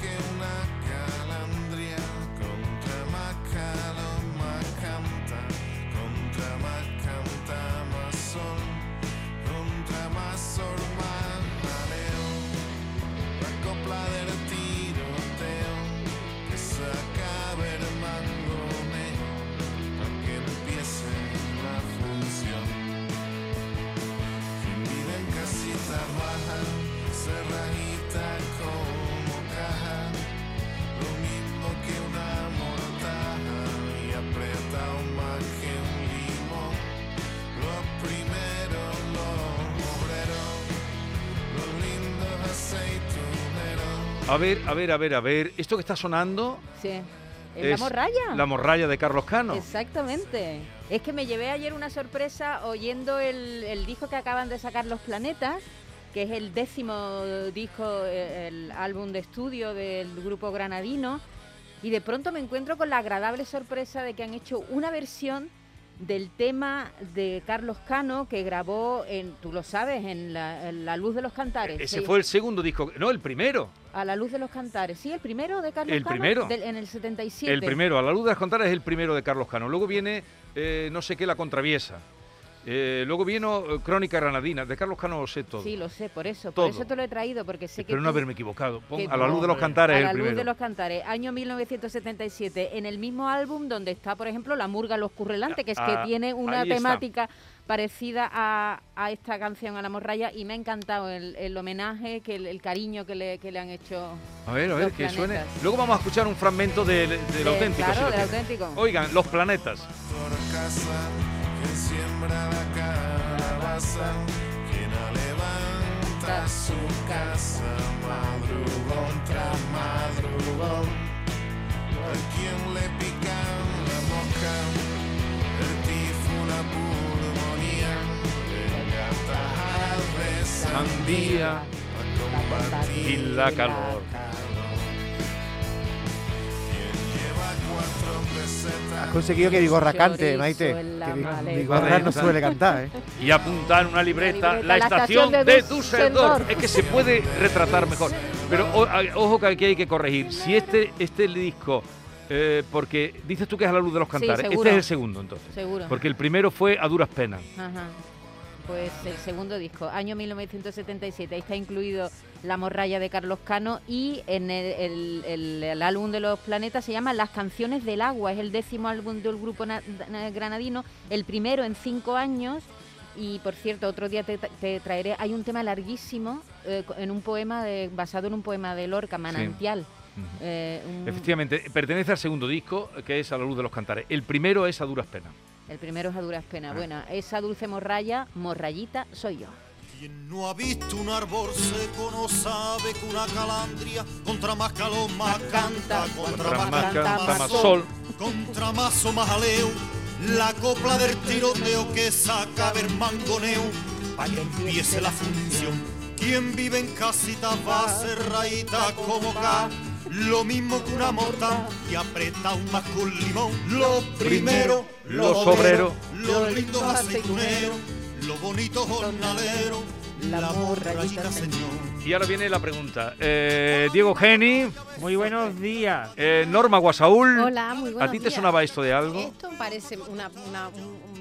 que A ver, a ver, a ver, a ver. ¿Esto que está sonando? Sí. ¿Es la morralla? La morralla de Carlos Cano. Exactamente. Es que me llevé ayer una sorpresa oyendo el, el disco que acaban de sacar Los Planetas, que es el décimo disco, eh, el álbum de estudio del grupo granadino, y de pronto me encuentro con la agradable sorpresa de que han hecho una versión del tema de Carlos Cano que grabó en, tú lo sabes, en La, en La Luz de los Cantares. Ese Sí. fue el segundo disco. No, el primero. A la luz de los cantares. Sí, el primero de Carlos El Cano, primero. del- en el 77. El primero. A la luz de las contaras es el primero de Carlos Cano. Luego viene, eh, no sé qué, La Contraviesa. Eh, luego vino eh, Crónica Granadina. De Carlos Cano lo sé todo. Sí, lo sé, por eso. Todo. Por eso te lo he traído, porque sé que. Espero no tú- haberme equivocado. Pon que a la luz de los cantares A la el luz primero. de los cantares, año 1977, en el mismo álbum donde está, por ejemplo, La Murga Los Currelantes, que es que Ah, tiene una está. temática parecida a, a esta canción, a La Morralla, y me ha encantado el, el homenaje, que el, el cariño que le, que le han hecho. A ver, a ver, que suene. Luego vamos a escuchar un fragmento del, del de- auténtico. Claro, lo del auténtico. Oigan, Los Planetas. por casa, quien siembra la calabaza, quien levanta su casa, madrugón tras madrugón, a quien le pican la mosca, el tifo, la pulmonía, el de sandía, a combatir la calor. Has conseguido que Vigorra cante, Maite. Que. Vigorra no suele cantar, ¿eh? y apuntar en una libreta, libreta, la, la estación, de, de Düsseldorf. Es que se puede retratar mejor. Pero ojo que aquí hay que corregir. Si este, este disco, eh, porque dices tú que es a la luz de los cantares, este es el segundo entonces. Seguro. Porque el primero fue a duras penas. Ajá. Pues el segundo disco, año 1977. Ahí está incluido La Morralla de Carlos Cano y en el, el- el- el álbum de los planetas se llama Las Canciones del Agua. Es el décimo álbum del grupo na- na- granadino, el primero en cinco años. Y por cierto, otro día te, te traeré. Hay un tema larguísimo eh, en un poema de, basado en un poema de Lorca, Manantial. Eh, un- Efectivamente, pertenece al segundo disco, que es A la luz de los cantares. El primero es A duras penas. El primero es a duras Ah. penas. Bueno, esa dulce morralla, morrayita, soy yo. Quien no ha visto un árbol seco no sabe que una calandria contra más calor más canta, contra, Contra más más canta más más sol, contra más o más jaleo, la copla del tiroteo que saca ver mangoneo, pa' que empiece la función. Quien vive en casita va cerradita como acá, lo mismo que una mota y aprieta un más con limón. Lo primero, Los obreros. los lindos aceituneros, los bonitos jornaleros, La la morrayita, señor. Y ahora viene la pregunta. Eh, Diego Geni, Muy buenos días. eh, Norma Guasaúl. Hola, muy buenos ¿A ti te días. sonaba esto de algo? Esto parece una, una, un-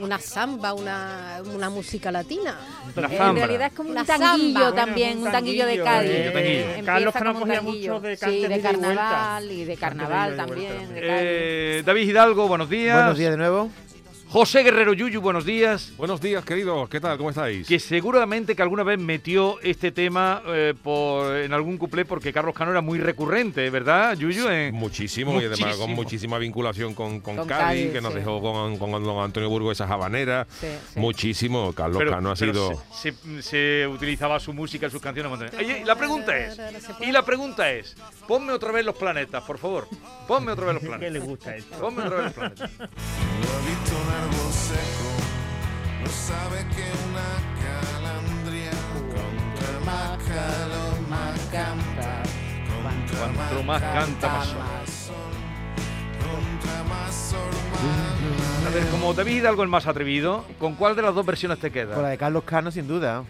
una samba, una, una música latina. Una En zambra. realidad es como Una un tanguillo zamba. también, Bueno, un tanguillo de tanguillo, Cádiz. eh, Carlos como un cogía mucho de Sí, de de y carnaval y de carnaval de también. de Cádiz. Eh, David Hidalgo, buenos días. Buenos días de nuevo. José Guerrero Yuyu, buenos días. Buenos días, queridos. ¿Qué tal? ¿Cómo estáis? Que seguramente que alguna vez metió este tema eh, por, en algún cuplé porque Carlos Cano era muy recurrente, ¿verdad, Yuyu? En- Muchísimo, y además con Muchísimo. muchísima vinculación con, con, Con Cádiz, Cádiz, que nos sí. dejó con, con don Antonio Burgo esas habaneras. Sí, sí. Muchísimo. Carlos pero- Cano ha pero sido. Se, se- se utilizaba su música, sus canciones. y la pregunta es, y la pregunta es, ponme otra vez los planetas, por favor. Ponme otra vez los ¿Qué le planetas. gusta esto? Ponme otra vez los planetas. Árbol seco, no sabe que una calandria contra más calor más canta, contra Cuanto más canta, más contra A ver, como David Hidalgo el más atrevido, ¿con cuál de las dos versiones te Con la queda? de Carlos Cano, sin duda.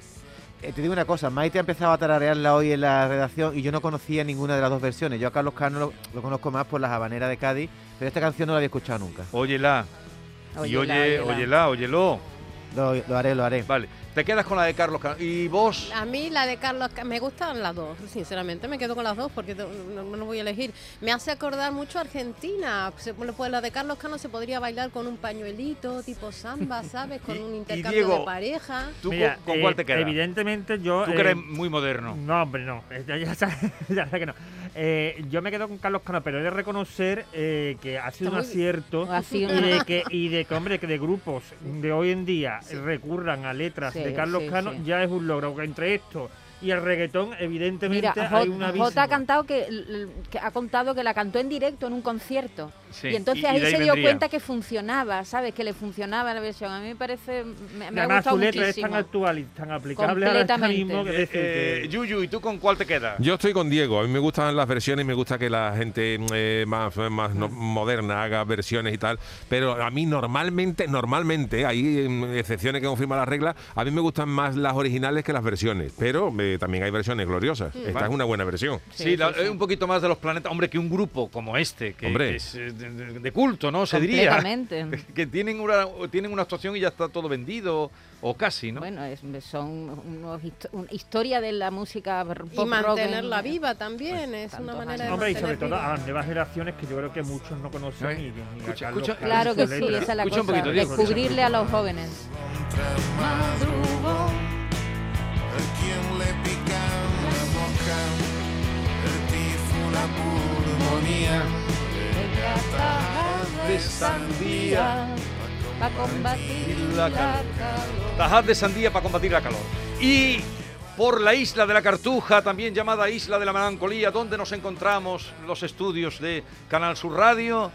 eh, te digo una cosa, Maite ha empezado a tararearla hoy en la redacción y yo no conocía ninguna de las dos versiones. Yo a Carlos Cano lo, lo conozco más por las habaneras de Cádiz, pero esta canción no la había escuchado nunca. Óyela. Y oye, óyela. óyelo. Lo, lo haré, lo haré. Vale, te quedas con la de Carlos Cano. ¿Y vos? A mí la de Carlos, Ca- me gustan las dos, sinceramente, me quedo con las dos porque no, no voy a elegir. Me hace acordar mucho a Argentina, Se- pues la de Carlos Cano se podría bailar con un pañuelito tipo samba, ¿sabes? Con un y intercambio Diego, de pareja. ¿Tú Mira, con, con eh, cuál te quedas? Evidentemente yo... Tú que eh, eres muy moderno. No, hombre, no. eh, Ya, ya sabes, ya sabes que no. Eh, yo me quedo con Carlos Cano, pero he de reconocer eh, que ha sido Está un acierto Ha sido y una- de que y de que hombre que de grupos de hoy en día recurran a letras Sí, de Carlos sí, Cano ya es un logro. Entre esto y el reggaetón, evidentemente Mira, hay J- un abismo. Jota ha cantado que, que ha contado que la cantó en directo en un concierto. Sí, Y entonces y- ahí se dio cuenta que funcionaba, ¿sabes? Que le funcionaba la versión. A mí me parece, me, me ha gustado su letra es muchísimo. tan actual y tan aplicable ahora Completamente. mismo que, Eh, eh, Yuyu, ¿y tú con cuál te quedas? Yo estoy con Diego. A mí me gustan las versiones y me gusta que la gente eh, más, más no- moderna haga versiones y tal. Pero a mí normalmente, normalmente, hay mm, excepciones que confirman la regla, a mí me gustan más las originales que las versiones. Pero eh, también hay versiones gloriosas. Esta Vale. es una buena versión. Sí, Sí, la- sí, sí. eh, un poquito más de los planetas. Hombre, que un grupo como este, que, Hombre. que es eh, de, de- de culto, ¿no? Se diría. Que tienen una, tienen una actuación y ya está todo vendido, o casi, ¿no? Bueno, es- son unos histo- una historia de la música pop Y rock mantenerla en- viva también, es tantos una manera de años. Hombre, y sobre todo a las nuevas generaciones que yo creo que muchos no conocen ni, ni a escucha, Carlos escucha. Y Claro que sí, esa es la cosa. poquito, descubrirle a los jóvenes. Madrugo, a quien le pica la pulmonía. de sandía para combatir la calor. Tajad de sandía para combatir la calor. Y por la isla de la Cartuja, también llamada Isla de la Melancolía, donde nos encontramos los estudios de Canal Sur Radio,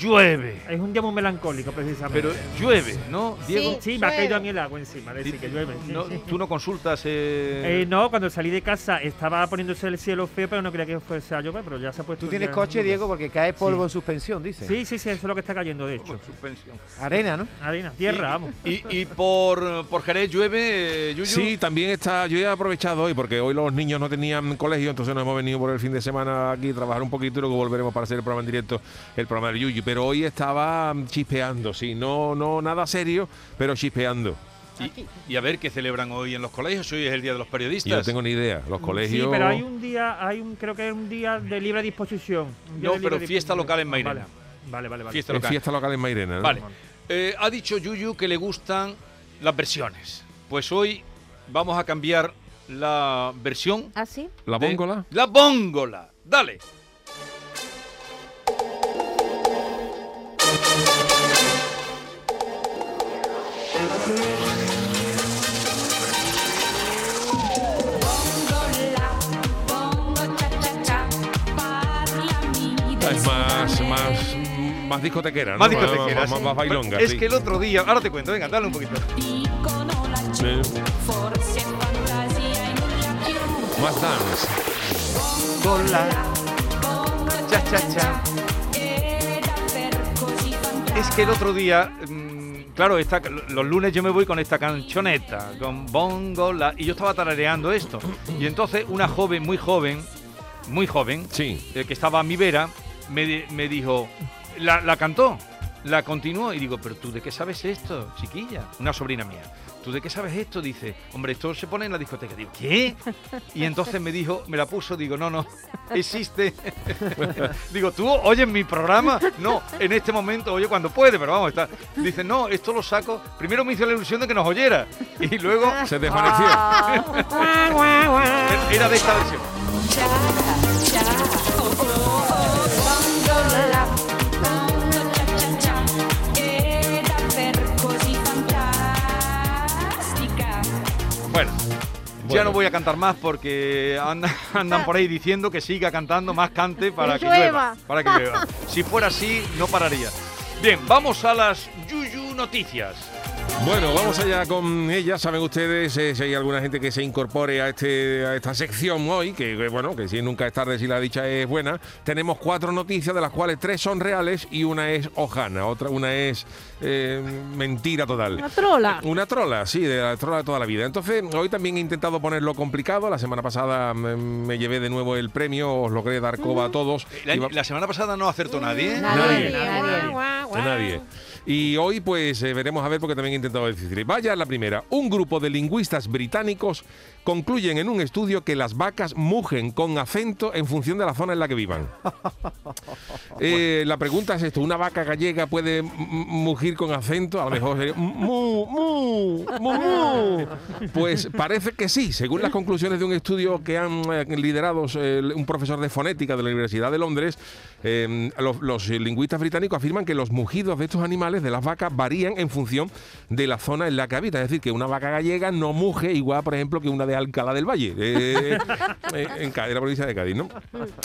llueve. Es un día muy melancólico, precisamente. Pero llueve, ¿no, Diego? Sí, me ha caído a mí el agua encima, es decir, que llueve. sí, No, sí. Tú no consultas. eh, Eh, no, cuando salí de casa estaba poniéndose el cielo feo, pero no creía que fuese a llover, pero ya se ha puesto. Tú tienes coche, Diego, porque cae polvo Sí. en suspensión, dice. Sí, sí, sí, eso es lo que está cayendo, de hecho. suspensión. Arena, ¿no? Harina, tierra, vamos. Y, y por, por Jerez llueve, eh, Yuyu. Sí, también está. Yo he aprovechado hoy porque hoy los niños no tenían colegio, entonces nos hemos venido por el fin de semana aquí a trabajar un poquito y luego volveremos para hacer el programa en directo, el programa del Yuyu. Pero hoy estaba mm, chispeando, sí, no, no nada serio, pero chispeando. Y, y a ver qué celebran hoy en los colegios. Hoy es el Día de los Periodistas. no tengo ni idea. Los colegios. Sí, pero hay un día, hay un, creo que es un día de libre disposición. No, pero fiesta local en Ah, Mairena. Vale, vale, vale. vale. Fiesta en local. fiesta local en Mairena. ¿no? Vale. Eh, ha dicho Yuyu que le gustan las versiones. Pues hoy vamos a cambiar la versión. ¿Ah, sí? La bóngola. La bóngola. Dale. Es más, más, más discotequera, ¿no? Más discotequera. Más, más- sí. más bailonga. Es sí. que el otro día. Ahora te cuento, venga, dale un poquito. Sí. Más dance. Cha, cha, cha. Es que el otro día. mm, Claro, esta- los lunes yo me voy con esta canchoneta, con bongo, la, y yo estaba tarareando esto. Y entonces una joven, muy joven, muy joven, Sí. eh, que estaba a mi vera, me, me dijo, la, la cantó, la continuó y digo, pero tú de qué sabes esto, chiquilla, una sobrina mía. ¿Tú de qué sabes esto? Dice, hombre, esto se pone en la discoteca. Digo, ¿qué? Y entonces me dijo, me la puso, digo, no, no, existe. digo, ¿tú oyes mi programa? No, en este momento, oye, cuando puede, pero vamos, está. Dice, no, esto lo saco. Primero me hizo la ilusión de que nos oyera. Y luego Se desvaneció. era de esta versión. Ya no voy a cantar más porque andan, andan por ahí diciendo que siga cantando más cante para Que que llueva. llueva. Para que llueva. Si fuera así, no pararía. Bien, vamos a las Yuyu Noticias. Bueno, vamos allá con ella. Saben ustedes eh, si hay alguna gente que se incorpore a, este, a esta sección hoy, que, que, bueno, que si nunca es tarde, si la dicha es buena. Tenemos cuatro noticias, de las cuales tres son reales y una es hojana, otra una es eh, mentira total. Una trola. Una trola, sí, de la trola de toda la vida. Entonces, hoy también he intentado ponerlo complicado. La semana pasada me, me llevé de nuevo el premio, os logré dar coba a todos. La, Iba- la semana pasada no acertó nadie. ¿eh? Nadie, Nadie, nadie. de nadie. Y hoy pues eh, veremos a ver porque también he intentado decir. Vaya la primera. Un grupo de lingüistas británicos concluyen en un estudio que las vacas mugen con acento en función de la zona en la que vivan. Eh, la pregunta es esto, ¿una vaca gallega puede mugir con acento? A lo mejor sería mu, mu, mu, mu. Pues parece que sí, según las conclusiones de un estudio que han eh, liderado eh, un profesor de fonética de la Universidad de Londres, eh, los, los lingüistas británicos afirman que los mugidos de estos animales, de las vacas, varían en función de la zona en la que habita. Es decir, que una vaca gallega no muge igual, por ejemplo, que una de Alcalá del Valle, eh, eh, en, Cádiz, la provincia de Cádiz, ¿no?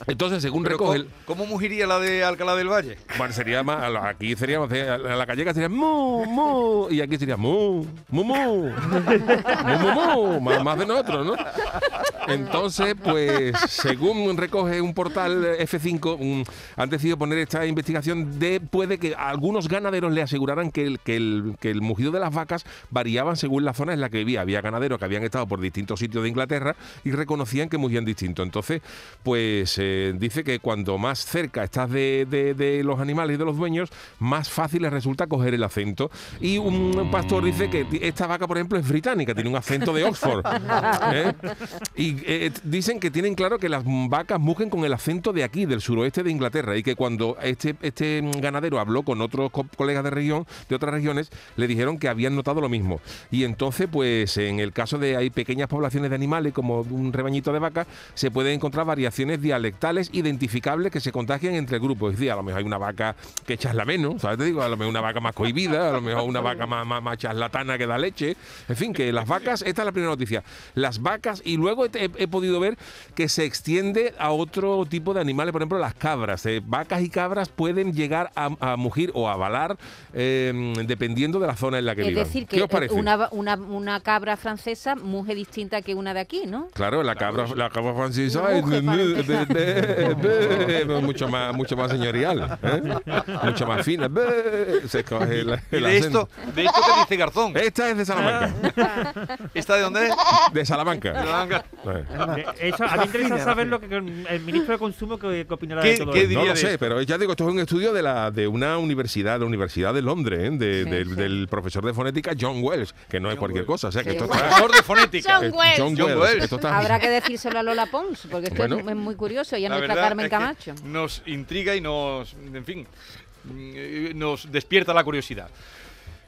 Entonces, según Pero recoge... ¿cómo, el- ¿Cómo mugiría la de Alcalá del Valle? bueno, sería más, aquí sería, más- a la gallega sería mu, mu, y aquí sería mu, mu, mu, mu, mu, mu, más, más de nosotros, ¿no? Entonces, pues, según recoge un portal eh, F5, un- han decidido poner esta investigación de, puede que algunos ganaderos le aseguraran que el, que, el, que el mugido de las vacas variaban según la zona en la que vivía. Había ganaderos que habían estado por distintos sitios de Inglaterra y reconocían que mugían distinto. Entonces, pues, eh, dice que cuando más cerca estás de, los animales y de los dueños, más fácil les resulta coger el acento. Y un pastor dice que esta vaca, por ejemplo, es británica, tiene un acento de Oxford. ¿eh? Y eh, dicen que tienen claro que las vacas mugen con el acento de aquí, del suroeste de Inglaterra, y que cuando este, este ganadero habló con otros co- colegas de región, de otras regiones, le dijeron que habían notado lo mismo. Y entonces, pues en el caso de hay pequeñas poblaciones de animales, como un rebañito de vacas, se pueden encontrar variaciones dialectales identificables que se contagian entre grupos. Es decir, a lo mejor hay una vaca que chasla menos, ¿sabes? Te digo, a lo mejor una vaca más cohibida, a lo mejor una vaca más, más, más charlatana que da leche. En fin, que las vacas, esta es la primera noticia. Las vacas, y luego he, he podido ver que se extiende a otro tipo de animales, por ejemplo, las cabras. eh, vacas y cabras pueden llegar a, a mugir o a balar eh, dependiendo de la zona en la que Es vivan. decir, ¿Qué que os parece? una, una, una cabra francesa muge distinta que una de aquí, ¿no? Claro, la cabra, la cabra francesa es mucho más, mucho más señorial, ¿eh? mucho más fina. be- Se coge el, ¿Y el de esto, de esto que dice Garzón? Esta es de Salamanca. ¿Esta de dónde es? De Salamanca. Salamanca. Eh. De- Eso, a mí me interesa saber lo que el ministro de Consumo que, que opinará ¿Qué- de todo qué esto. No lo sé, pero ya digo, esto es un estudio de la de una universidad, de la Universidad de Londres, ¿eh? de- Sí, del, sí. del profesor de fonética John Wells, que no es cualquier cosa. O sea, que Sí, esto está. Profesor de fonética. John Wells. John John Wells. Wells. Esto está Habrá que decírselo a Lola Pons, porque esto Bueno. es, muy curioso, y a La nuestra Carmen es que Camacho. Nos intriga y nos, en fin, mm, nos despierta la curiosidad.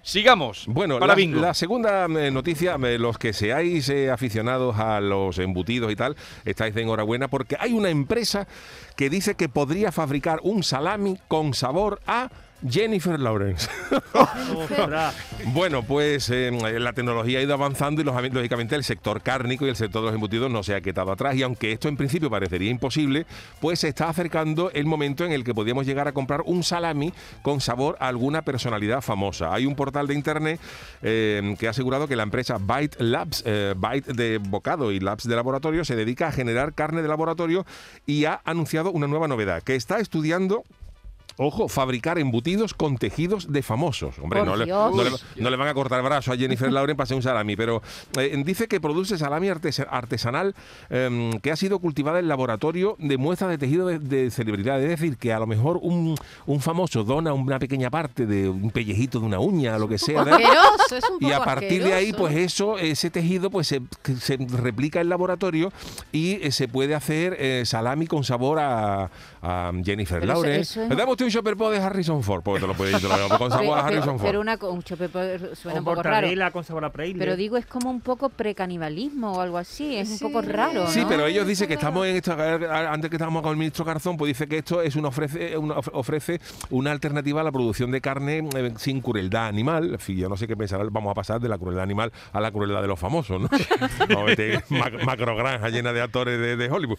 Sigamos. Bueno, para la, bingo. la segunda eh, noticia, eh, los que seáis eh, aficionados a los embutidos y tal, estáis de enhorabuena porque hay una empresa que dice que podría fabricar un salami con sabor a Jennifer Lawrence. Bueno, pues eh, la tecnología ha ido avanzando y los- lógicamente el sector cárnico y el sector de los embutidos no se ha quedado atrás. Y aunque esto en principio parecería imposible, pues se está acercando el momento en el que podríamos llegar a comprar un salami con sabor a alguna personalidad famosa. Hay un portal de internet eh, que ha asegurado que la empresa Byte Labs, eh, Byte de bocado y Labs de laboratorio, se dedica a generar carne de laboratorio y ha anunciado una nueva novedad, que está estudiando Ojo, fabricar embutidos con tejidos de famosos. Hombre, no le, no, le, no le van a cortar brazo a Jennifer Lawrence para hacer un salami, pero eh, dice que produce salami artes- artesanal em, que ha sido cultivada en laboratorio de muestras de tejido de, de celebridades. Es decir, que a lo mejor un, un famoso dona una pequeña parte de un pellejito de una uña, lo que sea. es un Y a partir de ahí, pues eso, ese tejido, pues se, replica en laboratorio y eh, se puede hacer eh, salami con sabor a, a Jennifer Pero eso- eso es- un Super de Harrison Ford, porque te lo puedes decir, te con sabor a Pero, Harrison Ford. pero una, un suena Con un poco raro. con sabor a. Pero digo, es como un poco precanibalismo o algo así, es un poco raro, Sí, pero ellos dicen que estamos en esto, antes que estábamos con el ministro Garzón, pues dice que esto es una ofrece, una, of- ofrece una alternativa a la producción de carne eh, sin crueldad animal. En fin, yo no sé qué pensar, vamos a pasar de la crueldad animal a la crueldad de los famosos, ¿no? A mac- macrogranja llena de actores de, de Hollywood.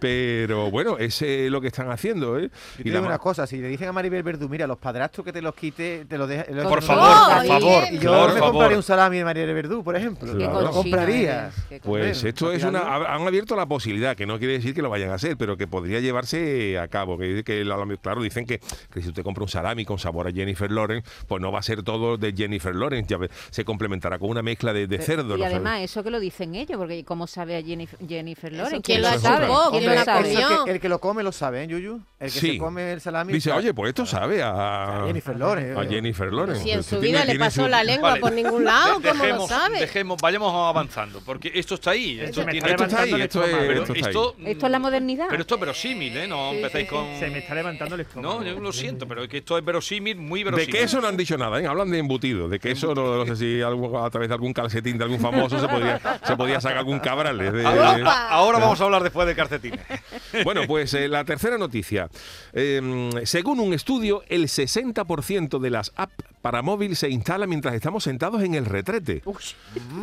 Pero bueno, ese es lo que están haciendo, ¿eh? Yo te Y la digo una cosa, si si le dicen a Maribel Verdú, mira, los padrastros que te los quite, te los deja. los- Por favor, por favor, Y yo por me favor. compraría un salami de Maribel Verdú, por ejemplo. Qué Lo compraría. Pues esto es una. Han abierto la posibilidad, que no quiere decir que lo vayan a hacer, pero que podría llevarse a cabo. Que, que la- la- claro, dicen que, que si usted compra un salami con sabor a Jennifer Lawrence, pues no va a ser todo de Jennifer Lawrence, ya se complementará con una mezcla de, de cerdo. Y ¿no? además, eso que lo dicen ellos, porque ¿cómo sabe a Jennifer, Jennifer Lawrence? ¿quién lo sabe? ¿Quién ¿Quién lo sabe? el que lo come lo sabe, ¿eh, Yuyu? El que Sí. se come el salami. Dice, oye, pues esto sabe a, A Jennifer Lawrence. a Jennifer Lawrence. Si en su vida le pasó su- la lengua Vale. por ningún lado, De- ¿cómo lo dejemos, sabe? dejemos, vayamos avanzando, porque esto está ahí. Esto, Se me tiene- está Esto está ahí, esto es- pero esto está ahí. esto, es la modernidad. Pero esto es verosímil, ¿eh? No empezáis con... Se me está levantando el estómago. No, yo lo siento, pero es que esto es verosímil, muy De verosímil. queso no han dicho nada, ¿eh? hablan de embutido. De queso no, no sé si algo- a través de algún calcetín de algún famoso se podría, se podía sacar algún cabral. ¿eh? de- Ahora, vamos a hablar después de calcetines. Bueno, pues eh, la tercera noticia. Eh, según un estudio, el 60% de las apps para móvil se instala mientras estamos sentados en el retrete.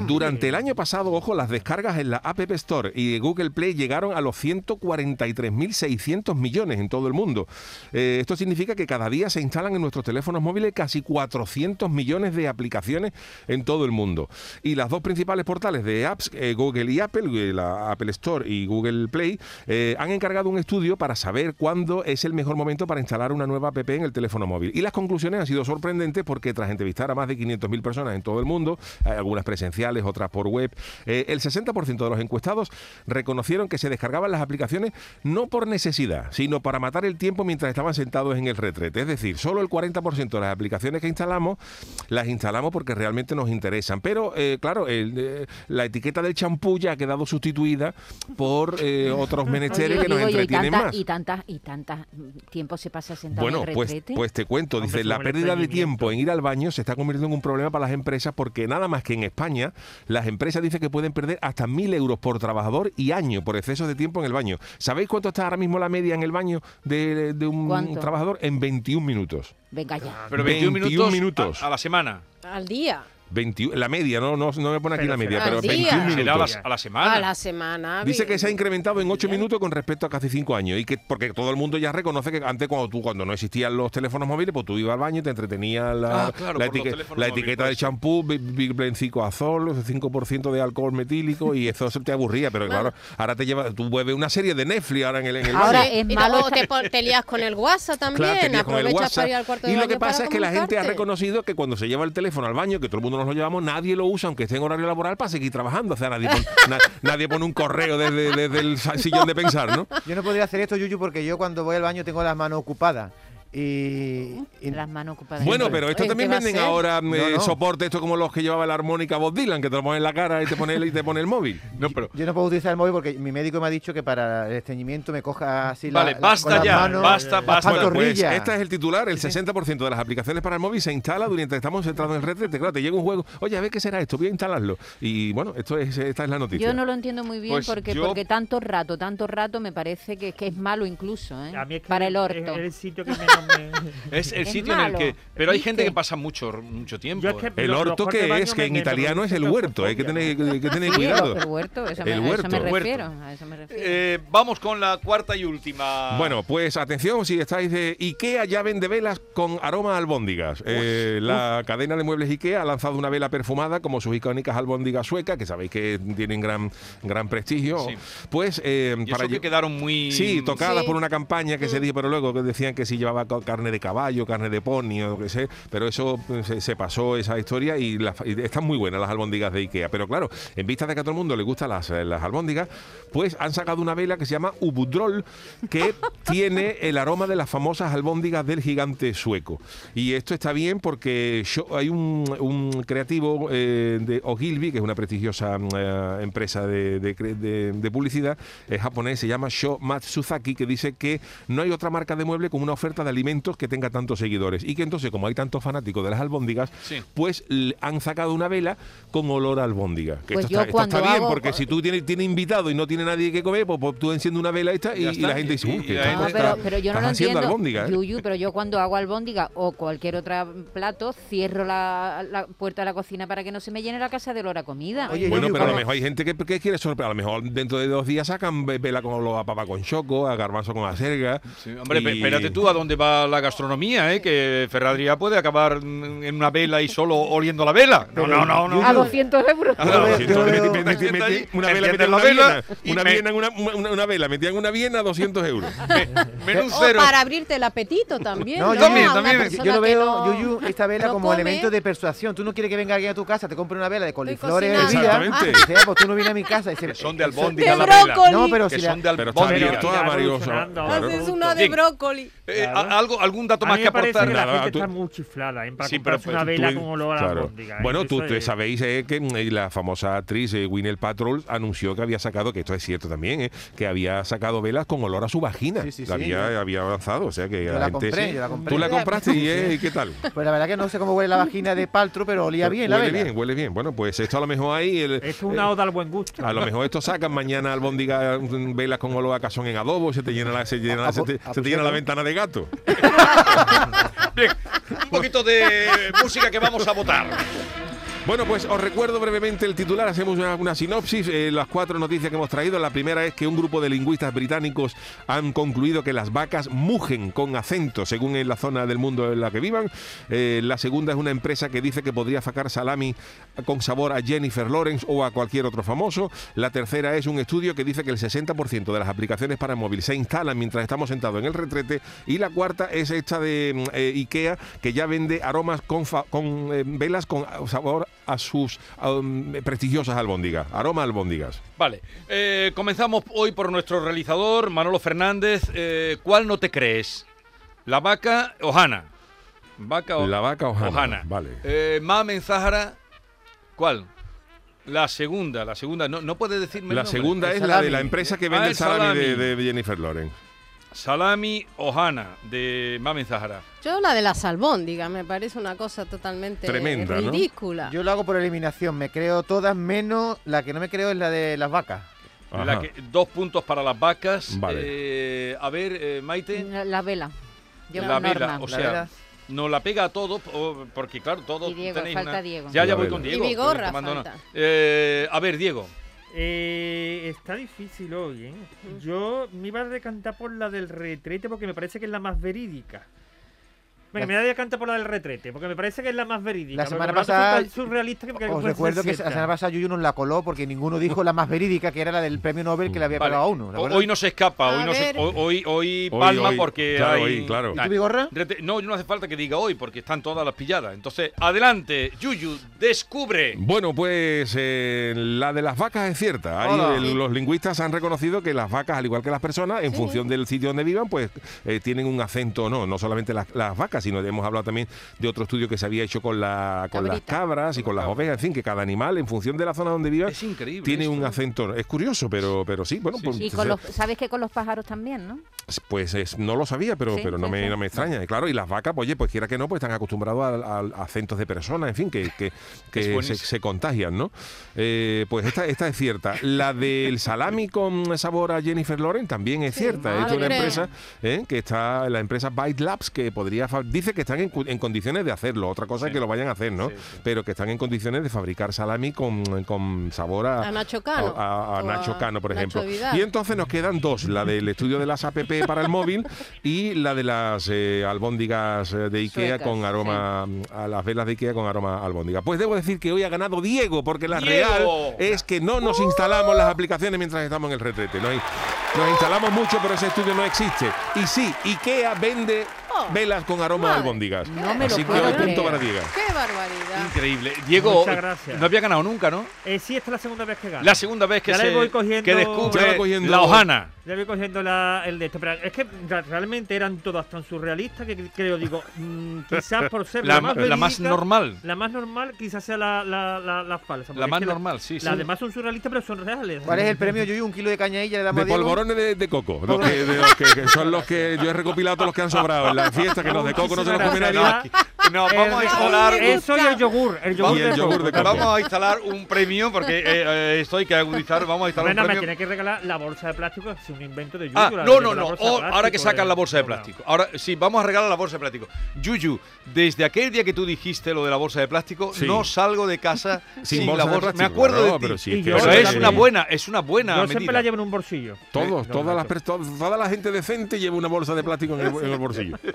Durante el año pasado, ojo, las descargas en la App Store y Google Play llegaron a los 143.600 millones en todo el mundo. Eh, esto significa que cada día se instalan en nuestros teléfonos móviles casi 400 millones de aplicaciones en todo el mundo. Y las dos principales portales de apps, eh, Google y Apple, eh, la Apple Store y Google Play, eh, han encargado un estudio para saber cuándo es el mejor momento para instalar una nueva app en el teléfono móvil. Y las conclusiones han sido sorprendentes porque tras entrevistar a más de 500.000 personas en todo el mundo, eh, algunas presenciales, otras por web, eh, el 60% de los encuestados reconocieron que se descargaban las aplicaciones no por necesidad, sino para matar el tiempo mientras estaban sentados en el retrete. Es decir, solo el 40% de las aplicaciones que instalamos las instalamos porque realmente nos interesan. Pero, eh, claro, el, eh, la etiqueta del champú ya ha quedado sustituida por otros menesteres Oye, que nos digo yo, y entretienen tantas, más. y tantas, y tantas mm, tiempo se pasa sentado Bueno, en el pues, pues te cuento, Hombre, dice, la pérdida de tiempo en ir al baño se está convirtiendo en un problema para las empresas porque nada más que en España las empresas dicen que pueden perder hasta mil euros por trabajador y año por exceso de tiempo en el baño. ¿Sabéis cuánto está ahora mismo la media en el baño de, de un ¿Cuánto? trabajador? En 21 minutos. Venga ya. Pero 21, 21 minutos, minutos. A, a la semana. Al día. 21, la media, no, no, no me pone aquí Pero la media, pero al día. 21 Será a la, minutos. a la semana. A la semana. Dice que se ha incrementado en 8 Bien. minutos con respecto a casi 5 años. Y que porque todo el mundo ya reconoce que antes cuando tú cuando no existían los teléfonos móviles, pues tú ibas al baño y te entretenía la, Ah, claro, la, etique- etiqueta del eso. champú, Big Blend 5 azul, 5% de alcohol metílico y eso se te aburría, pero claro, ahora te lleva tú ves una serie de Netflix ahora en el, en el Ahora baño. es Y malo te, te lías con el WhatsApp también. Claro, te lías con el aprovechas WhatsApp. para ir al cuarto de Y lo baño que pasa es que la gente ha reconocido que cuando se lleva el teléfono al baño, que todo el mundo nos lo llevamos, nadie lo usa, aunque esté en horario laboral, para seguir trabajando. O sea, nadie, pon- na- nadie pone un correo desde, desde el sillón de pensar, ¿no? Yo no podría hacer esto, Yuyu, porque yo cuando voy al baño tengo las manos ocupadas. Y, y- Las manos ocupadas. Bueno, pero esto también ¿qué va a venden ahora No, eh, no. soporte, esto como los que llevaba la armónica Bob Dylan, que te lo pone en la cara y te pone el, y te pone el móvil. No, pero yo no puedo utilizar el móvil porque mi médico me ha dicho que para el estreñimiento me coja así la- Vale, la, basta con ya, manos, basta, basta. Bueno, pues este es el titular, el 60% de las aplicaciones para el móvil se instala durante estamos centrados en el retrete. Claro, te llega un juego, oye, a ver qué será esto, voy a instalarlo. Y bueno, esto es, esta es la noticia. Yo no lo entiendo muy bien Pues porque, yo- porque tanto rato, tanto rato me parece que, que es malo incluso, ¿eh? A mí es que Para el es- orto. Es el sitio que menos es el Es sitio en el que... Pero hay gente que pasa mucho, mucho tiempo. Yo es que ¿eh? El Los- los orto cortes de que baño es, que me- en me italiano es el huerto, hay que tener, que tener cuidado. el huerto, eso me, El a eso me huerto. refiero. A eso me refiero. Eh, vamos con la cuarta y última. Bueno, pues atención, si estáis de IKEA ya vende velas con aroma a albóndigas. Eh, la cadena de muebles IKEA ha lanzado una vela perfumada como sus icónicas albóndigas suecas, que sabéis que tienen gran, gran prestigio. Sí. Pues eh, y eso lle- que quedaron muy... Sí, tocadas Sí. por una campaña que se dijo, pero luego que decían que si llevaba carne de caballo, carne de pony o lo que sé, pero eso pues, se, se pasó esa historia y, y están muy buenas las albóndigas de Ikea. Pero claro, en vista de que a todo el mundo le gustan las, eh, las albóndigas, pues han sacado una vela que se llama Ubudrol, que tiene el aroma de las famosas albóndigas del gigante sueco. Y esto está bien porque Sho- hay un, un creativo eh, de Ogilvy, que es una prestigiosa mm, eh, empresa de, de cre- de- de publicidad eh, japonés, se llama Sho Matsuzaki, que dice que no hay otra marca de mueble con una oferta de alimentos que tenga tantos seguidores. Y que entonces, como hay tantos fanáticos de las albóndigas, Sí. pues han sacado una vela con olor a albóndiga. Que Pues esto yo está, esto está cuando bien, hago- porque si tú tienes, tienes invitado y no tiene nadie que comer, pues, pues tú enciendes una vela esta y, la gente dice, uy, que No, pero, pero yo no lo entiendo. albóndiga, ¿eh? Yuyu, pero yo cuando hago albóndiga o cualquier otro plato, cierro la, la puerta de la cocina para que no se me llene la casa de olor a comida. Oye, Bueno, Yuyu, pero a lo ¿cómo- mejor hay gente que, que quiere sorprender. A lo mejor dentro de dos días sacan ve- vela con lo- a papa con choco, a garbanzo con acerga. Sí, hombre, y- espérate tú a dónde va la gastronomía, ¿eh? Que Ferradría puede acabar mm, en una vela y solo oliendo la vela. No, no, no, no. A 200 euros. Enciende meti- ahí, una vela metían la una vela una me- viena en una, una, una vela, metían una viena 200 euros. Menos O cero. para abrirte el apetito también. No, ¿no? yo- También, A también. Yo lo veo, no- Yuyu, esta vela no como come. elemento de persuasión. Tú no quieres que venga alguien a tu casa, te compre una vela de coliflores hervidas. Exactamente. Y dice, "Ah, pues tú no vienes a mi casa. Y se- Que son de albóndiga De la vela. brócoli. No, pero si son de Pero está albóndiga. a claro. Haces una de brócoli. Eh, Claro. Algo, ¿Algún dato A más mí que me aportar? que la gente tú- está muy chiflada ¿eh? para Sí, pero comprarse una pues, vela Tú- con olor a claro. ¿eh? Bueno, tú, tú es- sabéis eh, que mm, la famosa actriz eh, Gwyneth Paltrow anunció que había sacado, que esto es cierto también, eh, que había sacado velas con olor a su vagina. Sí, sí, sí, había, había avanzado, o sea que Yo la la gente- compré, yo la compré. Tú la compraste y, eh, ¿y qué tal? Pues la verdad que no sé cómo huele la vagina de Paltro, pero olía bien la huele vela. bien, huele bien. Bueno, pues esto a lo mejor ahí... el- es una oda al buen gusto. A lo mejor esto sacan mañana albóndiga mm, velas con olor a cazón en adobo, se te llena la, se, llena- se pues- te, se te pues llena la ventana de gato. Bien, un poquito de música que vamos a votar. Bueno, pues os recuerdo brevemente el titular, hacemos una, sinopsis, eh, las cuatro noticias que hemos traído. La primera es que un grupo de lingüistas británicos han concluido que las vacas mugen con acento, según en la zona del mundo en la que vivan. Eh, la segunda es una empresa que dice que podría sacar salami con sabor a Jennifer Lawrence o a cualquier otro famoso. La tercera es un estudio que dice que el 60% de las aplicaciones para móvil se instalan mientras estamos sentados en el retrete. Y la cuarta es esta de mm, eh, IKEA, que ya vende aromas con, con velas con sabor a sus um, prestigiosas albóndigas. Aroma albóndigas. Vale, eh, comenzamos hoy por nuestro realizador, Manolo Fernández. Eh, ¿Cuál no te crees? ¿La vaca o Hanna? ¿Vaca o La vaca o Hanna, vale. Eh, Mamen Zahara, ¿cuál? La segunda, la segunda. No, no puedes decirme el La segunda es la de la empresa que Ah, vende el el salami, de, de Jennifer Lawrence. Salami o Hanna, de Mamen Zahara. Yo la de las albóndigas me parece una cosa totalmente Tremenda, ¿no? ridícula. Yo lo hago por eliminación, me creo todas menos la que no me creo es la de las vacas. La que- dos puntos para las vacas. Vale. Eh, a ver, eh, Maite. La, la vela. Yo La vela, Norma. o La sea, vela. no la pega a todo, o- porque claro, todos Y Diego, tenéis falta una- Diego. Ya, ya La voy con Y Diego. mi gorra tomando falta. Eh, a ver, Diego. Eh, está difícil hoy, ¿eh? Yo me iba a decantar por la del retrete porque me parece que es la más verídica. Venga, me voy a decantar por la del retrete porque me parece que es la más verídica. La semana pasada- es tan surrealista que, Os recuerdo que la semana pasada Yuyu nos la coló porque ninguno dijo la más verídica, que era la del premio Nobel que le había Vale. pegado a uno. ¿de O-? Hoy no se escapa, hoy no se, hoy, hoy, palma hoy, porque claro, hay... hoy, claro. ¿Y? Rete- No, no hace falta que diga hoy porque están todas las pilladas. Entonces, adelante, Yuyu, descubre. Bueno, pues eh, la de las vacas es cierta. Ahí Hola. el- los lingüistas han reconocido que las vacas, al igual que las personas, en función del sitio donde vivan, pues eh, tienen un acento, no, no solamente las, las vacas, sino hemos hablado también de otro estudio que se había hecho con, la, con las cabras y con las ovejas, en fin, que cada animal, en función de la zona donde viva, tiene esto. un acento. Es curioso, pero, pero sí, bueno, Sí, pues, Y con los, sabes que con los pájaros también, ¿no? pues es- no lo sabía, pero, Sí, pero no, sí, me, sí. no me extraña. Y claro, y las vacas, pues, oye, pues quiera que no, pues están acostumbrados a, a- a acentos de personas, en fin, que, que, que se, contagian, ¿no? Eh, pues esta, esta es cierta. La del salami con sabor a Jennifer Lawrence también es Sí, cierta. Es una empresa ¿eh? que está, la empresa Byte Labs, que podría, dice que están en, condiciones de hacerlo. Otra cosa es que lo vayan a hacer, ¿no? Sí, sí. Pero que están en condiciones de fabricar salami con, con sabor a, A Nacho Cano. a, Nacho a Cano, por Nacho ejemplo. Vidal. Y entonces nos quedan dos, la del estudio de las APP para el móvil y la de las eh, albóndigas eh, de Ikea Suecas, con aroma, a las velas de Ikea con aroma albóndiga. Pues debo decir que hoy ha ganado Diego, porque la ¡Diego! real es que no nos instalamos las aplicaciones mientras estamos en el retrete. Nos, nos instalamos mucho, pero ese estudio no existe. Y sí, Ikea vende velas con aroma a madre. albóndigas. No me lo que puedo un punto creer. para Diego. ¡Qué barbaridad! Increíble. Diego, Muchas gracias. no había ganado nunca, ¿no? Eh, sí, esta es la segunda vez que gano. La segunda vez que Ya le se voy cogiendo- que Ya descubre va cogiendo- la hojana. Ya voy cogiendo la- el de esto, pero es que realmente eran todas tan surrealistas que creo, digo, mm, quizás por ser La, la, más la más verídica, normal. La más normal quizás sea la, la, la, la falsa. La es más que normal, sí, sí. Las demás son surrealistas, pero son reales. ¿Cuál es el premio, Yuyu? Un kilo de cañailla le damos De polvorones de, de coco, los que, de los que, que son los que yo he recopilado todos los que han sobrado en la fiesta, que los de coco no se los come nadie. No, vamos a instalar. me Eso y el yogur. El yogur, Y el de yogur coco de también. Vamos a instalar un premio porque eh, eh, esto hay que agudizar. Vamos a instalar Bueno, un me premio. tiene que regalar la bolsa de plástico, es un invento de Yuyu. Ah, no, no, no. bolsa oh, ahora que plástico, sacan la bolsa de bueno. plástico. Ahora sí, vamos a regalar la bolsa de plástico. Yuyu, desde aquel día que tú dijiste lo de la bolsa de plástico, Sí. no salgo de casa sin, Sin la bolsa de bolsa. Me plástico, acuerdo claro, de ti. pero sí, yo Pero es una buena, es una buena Yo medida. siempre la llevo en un bolsillo. Todos, Eh, todas las no, toda la gente decente lleva una bolsa de plástico en el, en el bolsillo.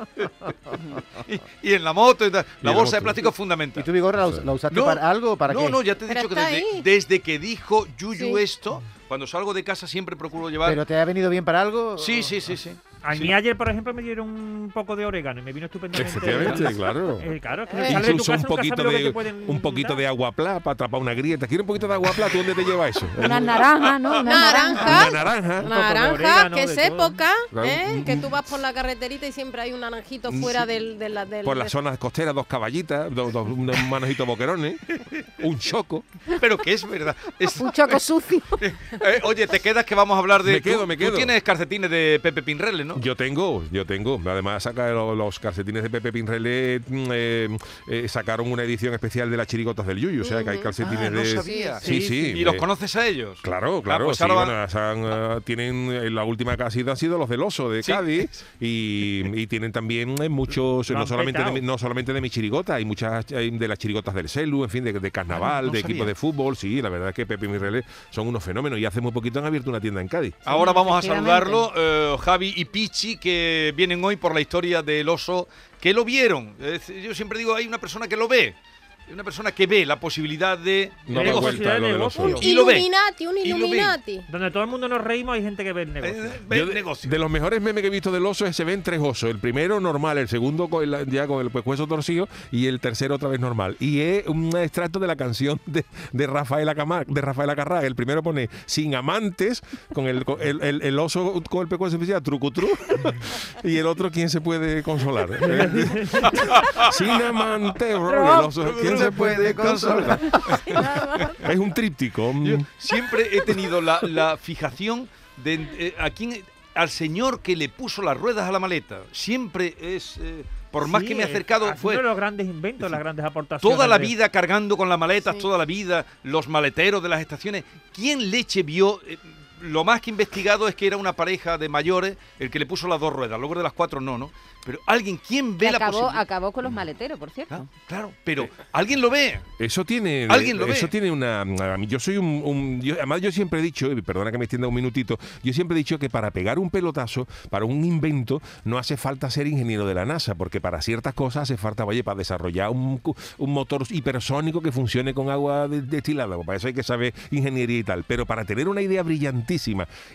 Y, y en la moto y tal. Y La bolsa de plástico es fundamental. ¿Y tú, Vigorra, la, us- la usaste No, para algo para no, qué? no, ya te he dicho que desde, que dijo Yuyu Sí. esto, cuando salgo de casa siempre procuro llevar. ¿Pero te ha venido bien para algo? Sí, sí, sí, sí. A Sí. mí ayer, por ejemplo, me dieron un poco de orégano y me vino estupendamente. Efectivamente, claro. Eh, claro, es que Eh. sales de tu Incluso casa, un poquito de te pueden un poquito dar. de agua plá para atrapar una grieta. ¿Quieres un poquito de agua plá? ¿Tú dónde te lleva eso? Una naranja, ¿no? Una naranja. Una Naranja. naranja. Orégano, que es época. ¿eh? que tú vas por la carreterita y siempre hay un naranjito fuera Sí. del, de la, del... Por las zonas costeras, dos caballitas, dos, dos manojitos boquerones, un choco. Pero que es verdad. Es- Un choco sucio. oye, te quedas que vamos a hablar de. Me quedo, tú- me Tú quedo. tienes calcetines de Pepe Pinrele, ¿no? Yo tengo, yo tengo. Además saca lo- los calcetines de Pepe Pinrelé, mm, eh, eh, sacaron una edición especial de las chirigotas del Yuyu. O sea que hay calcetines Ah, no de. sabía. Sí, sí. ¿Y los conoces a ellos? Claro, claro, pues sí, ahora van- bueno, se han, eh, tienen eh, la última que ha sido han sido los del oso de Sí. Cádiz y, y tienen también eh, muchos, no solamente, de, no solamente de mi chirigota, hay muchas hay de las chirigotas del Celu, en fin, de, de carnaval, no de equipos de fútbol, sí, la verdad es que Pepe y Mirrelé son unos fenómenos y hace muy poquito han abierto una tienda en Cádiz. Ahora vamos a saludarlo, eh, Javi y Que vienen hoy por la historia del oso, que lo vieron. Yo siempre digo, hay una persona que lo ve, una persona que ve la posibilidad de No negocio. vuelta lo del negocio. oso. Un Y. Illuminati, un. Illuminati. Donde todo el mundo nos reímos hay gente que ve el negocio. Eh, ve de, negocio. de los mejores memes que he visto del oso es se ven tres osos. El primero normal, el segundo con el- ya con el pescuezo torcido y el tercero otra vez normal. Y es un extracto de la canción de, de Rafael Acamar, de Rafael Acarrá. El primero pone sin amantes, con el, con el, el- el oso con el pescuezo torcido, trucutru. y el otro, ¿quién se puede consolar? sin amantes, bro, el oso, ¿quién se puede consolar? es un tríptico. Yo siempre he tenido la, la fijación de eh, a quién, al señor que le puso las ruedas a la maleta. Siempre es, eh, por más Sí, que me he acercado, fue de los grandes inventos, las grandes aportaciones. toda la de- vida cargando con las maletas, Sí. toda la vida, los maleteros de las estaciones. ¿Quién leche vio? eh, lo más que investigado es que era una pareja de mayores el que le puso las dos ruedas, luego de las cuatro no, ¿no? Pero alguien, ¿quién ve Que la acabó, posibilidad? acabó con los maleteros, por cierto. Claro, claro, pero alguien lo ve. Eso tiene, ¿Alguien lo eso ve? tiene una. a mí- Yo soy un, un- yo- además yo siempre he dicho, y perdona que me extienda un minutito, yo siempre he dicho que para pegar un pelotazo, para un invento, no hace falta ser ingeniero de la NASA, porque para ciertas cosas hace falta, oye, para desarrollar un, un motor hipersónico que funcione con agua de- destilada, pues para eso hay que saber ingeniería y tal. Pero para tener una idea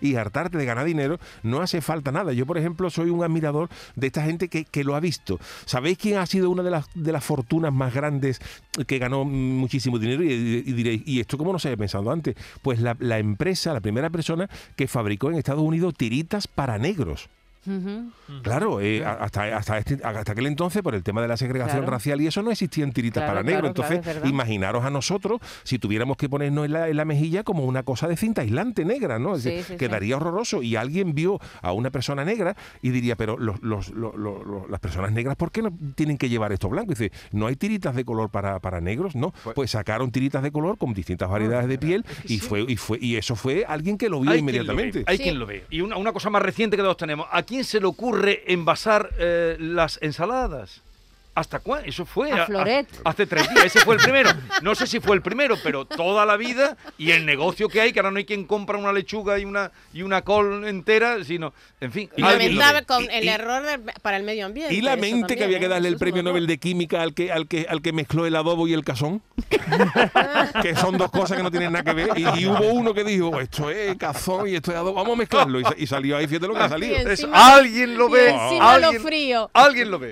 y hartarte de ganar dinero, no hace falta nada. Yo, por ejemplo, soy un admirador de esta gente que, que lo ha visto. ¿Sabéis quién ha sido una de las, de las fortunas más grandes que ganó muchísimo dinero? Y, diréis, ¿y esto cómo no se había pensado antes? Pues la empresa, la primera persona que fabricó en Estados Unidos tiritas para negros. Claro, eh, hasta, hasta, este- hasta aquel entonces, por el tema de la segregación Claro. racial y eso, no existían tiritas Claro, para claro, Entonces, imaginaros a nosotros si tuviéramos que ponernos en la, en la mejilla como una cosa de cinta aislante negra, ¿no? Es Sí, decir, sí, sí. quedaría horroroso. Y alguien vio a una persona negra y diría, pero los, los- los- los- los- las personas negras, ¿por qué no tienen que llevar esto blanco? Y dice, ¿no hay tiritas de color para, para negros? No. Pues sacaron tiritas de color con distintas variedades de piel y fue, y fue y eso fue alguien que lo vio Hay quien lo inmediatamente. ve, hay Sí. quien lo ve. Y una, una cosa más reciente que todos tenemos. ¿A quién se le ocurre envasar eh, las ensaladas? ¿Hasta cuándo? Eso fue A Floret. hace tres días. Ese fue el primero. No sé si fue el primero, pero toda la vida y el negocio que hay, que ahora no hay quien compra una lechuga y una y una col entera, sino, en fin. Y. Lamentable con Y- el y- error para el medio ambiente. Y la mente que había que ¿eh? darle el premio. Nobel de Química al que, al que, al que mezcló el adobo y el cazón. que son dos cosas que no tienen nada que ver. Y, y hubo uno que dijo, esto es cazón y esto es adobo, vamos a mezclarlo. Y, sa- y salió ahí, fíjate lo que ha salido. Alguien lo y ve. lo frío. alguien lo ve.